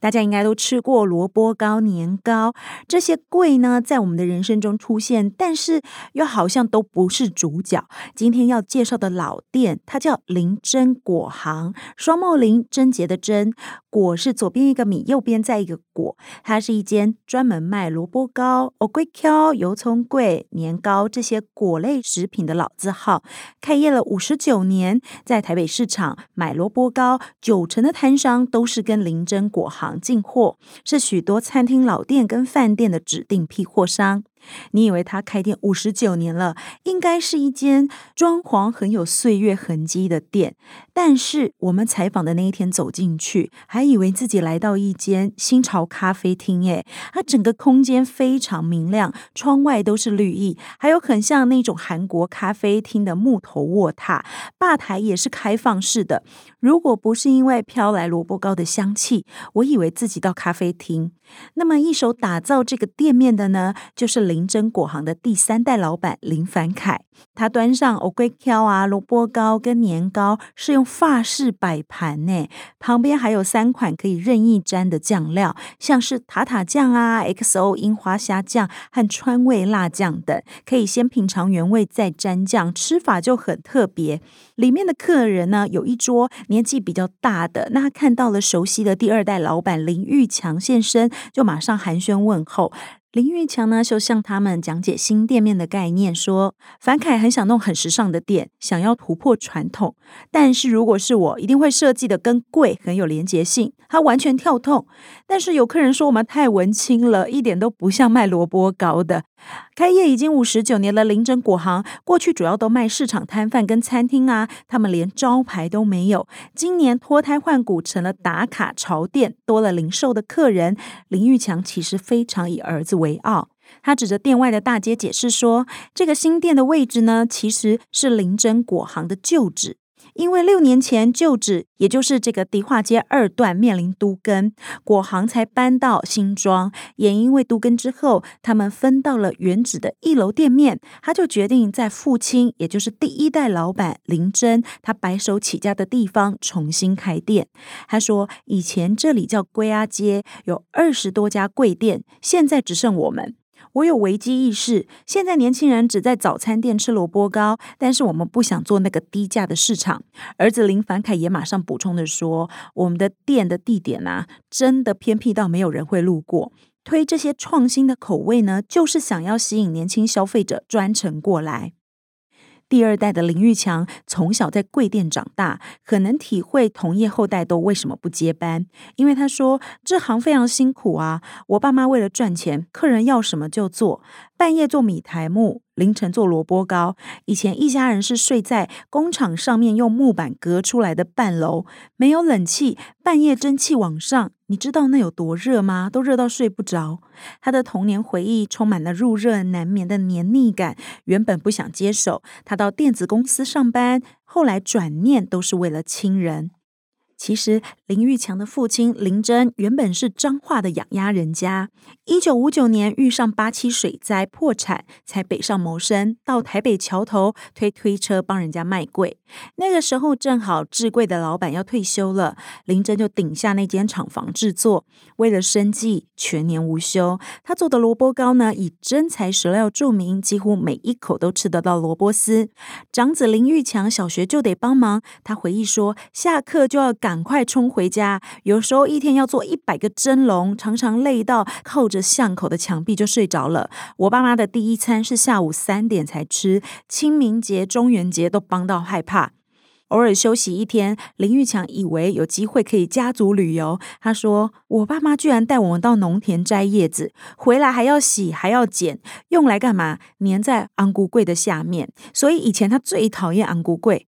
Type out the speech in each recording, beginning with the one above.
大家应该都吃过萝卜糕、年糕这些贵呢，在我们的人生中出现，但是又好像都不是主角。今天要介绍的老店，它叫林珍果行，双木林，贞洁的贞，果是左边一个米，右边再一个果。它是一间专门卖萝卜糕、哦桂条、油葱粿、年糕这些果类食品的老字号，开业了五十九年，在台北市场买萝卜糕，九成的摊商都是跟林珍果行进货，是许多餐厅老店跟饭店的指定批货商。你以为他开店五十九年了，应该是一间装潢很有岁月痕迹的店。但是我们采访的那一天走进去，还以为自己来到一间新潮咖啡厅。诶，它整个空间非常明亮，窗外都是绿意，还有很像那种韩国咖啡厅的木头卧榻，吧台也是开放式的。如果不是因为飘来萝卜糕的香气，我以为自己到咖啡厅。那么一手打造这个店面的呢，就是林珍果行的第三代老板林凡凯。他端上藕桂挑啊、萝卜糕跟年糕，是用法式摆盘呢，旁边还有三款可以任意沾的酱料，像是塔塔酱啊、XO 樱花虾酱和川味辣酱等，可以先品尝原味再沾酱，吃法就很特别。里面的客人呢，有一桌年纪比较大的，那他看到了熟悉的第二代老板林玉强现身。就马上寒暄问候。林玉强呢，就向他们讲解新店面的概念，说：“凡凯很想弄很时尚的店，想要突破传统。但是如果是我，一定会设计的跟贵很有连结性，它完全跳痛。但是有客人说我们太文青了，一点都不像卖萝卜糕的。开业已经五十九年的林珍果行，过去主要都卖市场摊贩跟餐厅啊，他们连招牌都没有。今年脱胎换骨，成了打卡潮店，多了零售的客人。林玉强其实非常以儿子为。”傲，他指着店外的大街解释说：“这个新店的位置呢，其实是林珍果行的旧址。因为六年前旧址，也就是这个迪化街二段面临都更，果行才搬到新庄。也因为都更之后，他们分到了原址的一楼店面，他就决定在父亲，也就是第一代老板林珍他白手起家的地方重新开店。他说，以前这里叫龟阿街，有二十多家贵店，现在只剩我们。”我有危机意识。现在年轻人只在早餐店吃萝卜糕，但是我们不想做那个低价的市场。儿子林凡凯也马上补充的说：“我们的店的地点啊，真的偏僻到没有人会路过。推这些创新的口味呢，就是想要吸引年轻消费者专程过来。”第二代的林玉强从小在贵店长大，可能体会同业后代都为什么不接班。因为他说这行非常辛苦啊，我爸妈为了赚钱，客人要什么就做，半夜做米苔目。凌晨做萝卜糕，以前一家人是睡在工厂上面用木板隔出来的半楼，没有冷气，半夜蒸汽往上，你知道那有多热吗？都热到睡不着。他的童年回忆充满了入热难眠的黏腻感，原本不想接手，他到电子公司上班，后来转念都是为了亲人。其实林玉强的父亲林珍原本是彰化的养鸭人家，一九五九年遇上八七水灾破产，才北上谋生，到台北桥头推推车帮人家卖粿。那个时候正好制粿的老板要退休了，林珍就顶下那间厂房制作，为了生计全年无休。他做的萝卜糕呢，以真材实料著名，几乎每一口都吃得到萝卜丝。长子林玉强小学就得帮忙，他回忆说，下课就要赶赶快冲回家，有时候一天要做一百个蒸笼，常常累到靠着巷口的墙壁就睡着了。我爸妈的第一餐是下午三点才吃，清明节、中元节都帮到害怕。偶尔休息一天，林玉强以为有机会可以家族旅游。他说：“我爸妈居然带我们到农田摘叶子，回来还要洗，还要剪，用来干嘛？粘在昂古柜的下面。所以以前他最讨厌昂古柜。”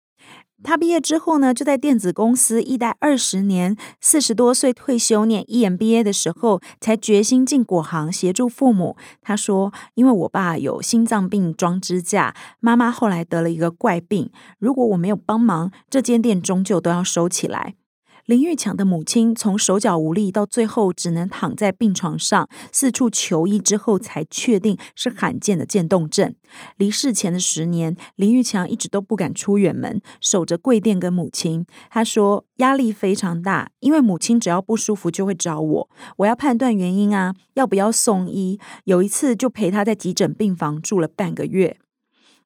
他毕业之后呢，就在电子公司一待二十年，四十多岁退休念 EMBA 的时候，才决心进果行协助父母。他说：“因为我爸有心脏病装支架，妈妈后来得了一个怪病，如果我没有帮忙，这间店终究都要收起来。”林玉强的母亲从手脚无力到最后只能躺在病床上，四处求医之后才确定是罕见的渐冻症。离世前的十年，林玉强一直都不敢出远门，守着贵店跟母亲。他说压力非常大，因为母亲只要不舒服就会找我，我要判断原因啊，要不要送医。有一次就陪他在急诊病房住了半个月。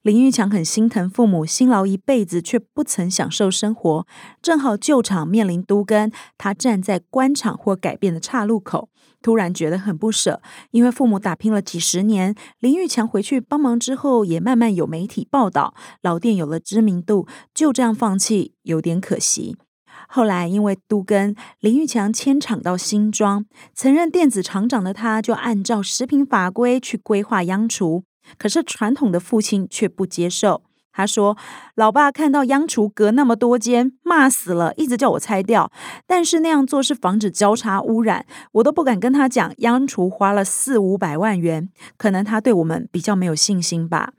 林玉强很心疼父母辛劳一辈子却不曾享受生活，正好旧厂面临都更，他站在官场或改变的岔路口，突然觉得很不舍，因为父母打拼了几十年，林玉强回去帮忙之后，也慢慢有媒体报道，老店有了知名度，就这样放弃，有点可惜。后来因为都更，林玉强迁厂到新庄，曾任电子厂长的他，就按照食品法规去规划央厨。可是传统的父亲却不接受。他说：“老爸看到央厨隔那么多间，骂死了，一直叫我拆掉。但是那样做是防止交叉污染，我都不敢跟他讲。央厨花了四五百万元，可能他对我们比较没有信心吧。”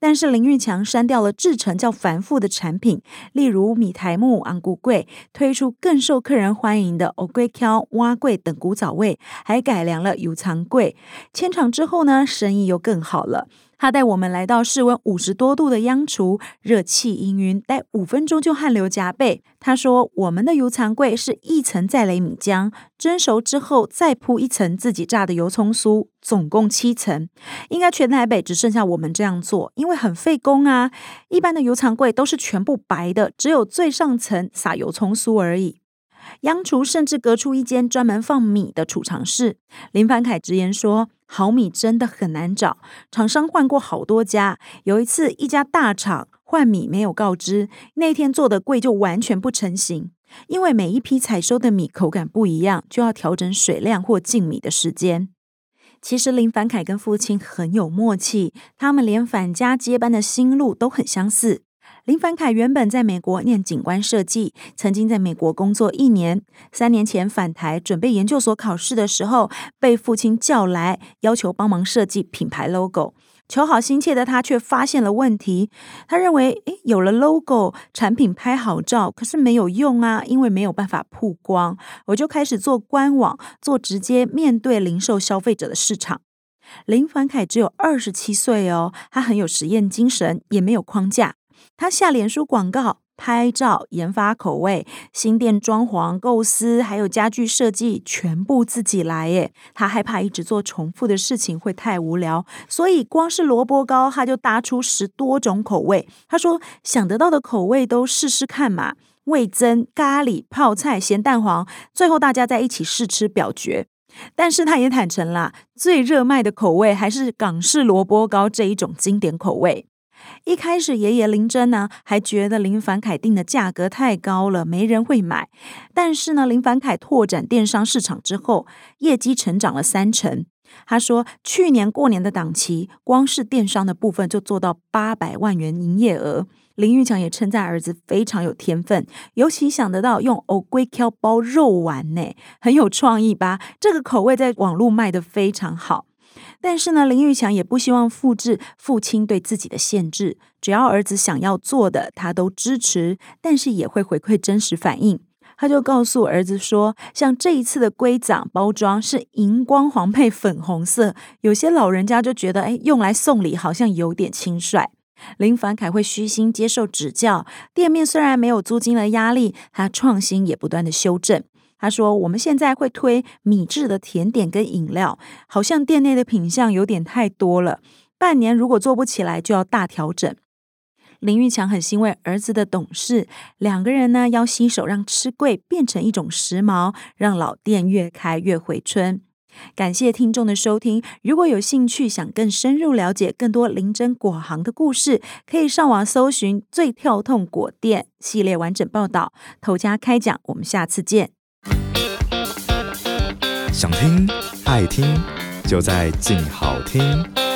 但是林玉强删掉了制成较繁复的产品，例如米苔木、昂古桂，推出更受客人欢迎的欧桂挑、蛙桂等古早味，还改良了油藏桂。迁厂之后呢，生意又更好了。他带我们来到室温五十多度的央厨，热气氤氲，待五分钟就汗流浃背。他说：“我们的油藏柜是一层再雷米浆，蒸熟之后再铺一层自己炸的油葱酥，总共七层。应该全台北只剩下我们这样做，因为很费工啊。一般的油藏柜都是全部白的，只有最上层撒油葱酥而已。”央厨甚至隔出一间专门放米的储藏室。林凡凯直言说：“好米真的很难找，厂商换过好多家。有一次，一家大厂换米没有告知，那天做的粿就完全不成型，因为每一批采收的米口感不一样，就要调整水量或浸米的时间。其实林凡凯跟父亲很有默契，他们连返家接班的心路都很相似。”林凡凯原本在美国念景观设计，曾经在美国工作一年。三年前返台准备研究所考试的时候，被父亲叫来，要求帮忙设计品牌 logo。求好心切的他却发现了问题。他认为，诶，有了 logo，产品拍好照，可是没有用啊，因为没有办法曝光。我就开始做官网，做直接面对零售消费者的市场。林凡凯只有二十七岁哦，他很有实验精神，也没有框架。他下脸书广告、拍照、研发口味、新店装潢构思，还有家具设计，全部自己来耶。他害怕一直做重复的事情会太无聊，所以光是萝卜糕他就搭出十多种口味。他说想得到的口味都试试看嘛，味噌、咖喱、泡菜、咸蛋黄，最后大家在一起试吃表决。但是他也坦诚啦，最热卖的口味还是港式萝卜糕这一种经典口味。一开始，爷爷林珍呢还觉得林凡凯定的价格太高了，没人会买。但是呢，林凡凯拓展电商市场之后，业绩成长了三成。他说，去年过年的档期，光是电商的部分就做到八百万元营业额。林玉强也称赞儿子非常有天分，尤其想得到用藕龟壳包肉丸呢，很有创意吧？这个口味在网络卖得非常好。但是呢，林玉强也不希望复制父亲对自己的限制，只要儿子想要做的，他都支持，但是也会回馈真实反应。他就告诉儿子说，像这一次的龟掌包装是荧光黄配粉红色，有些老人家就觉得，哎，用来送礼好像有点轻率。林凡凯会虚心接受指教，店面虽然没有租金的压力，他创新也不断的修正。他说：“我们现在会推米制的甜点跟饮料，好像店内的品相有点太多了。半年如果做不起来，就要大调整。”林玉强很欣慰儿子的懂事，两个人呢要携手让吃贵变成一种时髦，让老店越开越回春。感谢听众的收听，如果有兴趣想更深入了解更多林珍果行的故事，可以上网搜寻“最跳痛果店”系列完整报道。头家开讲，我们下次见。想听爱听，就在静好听。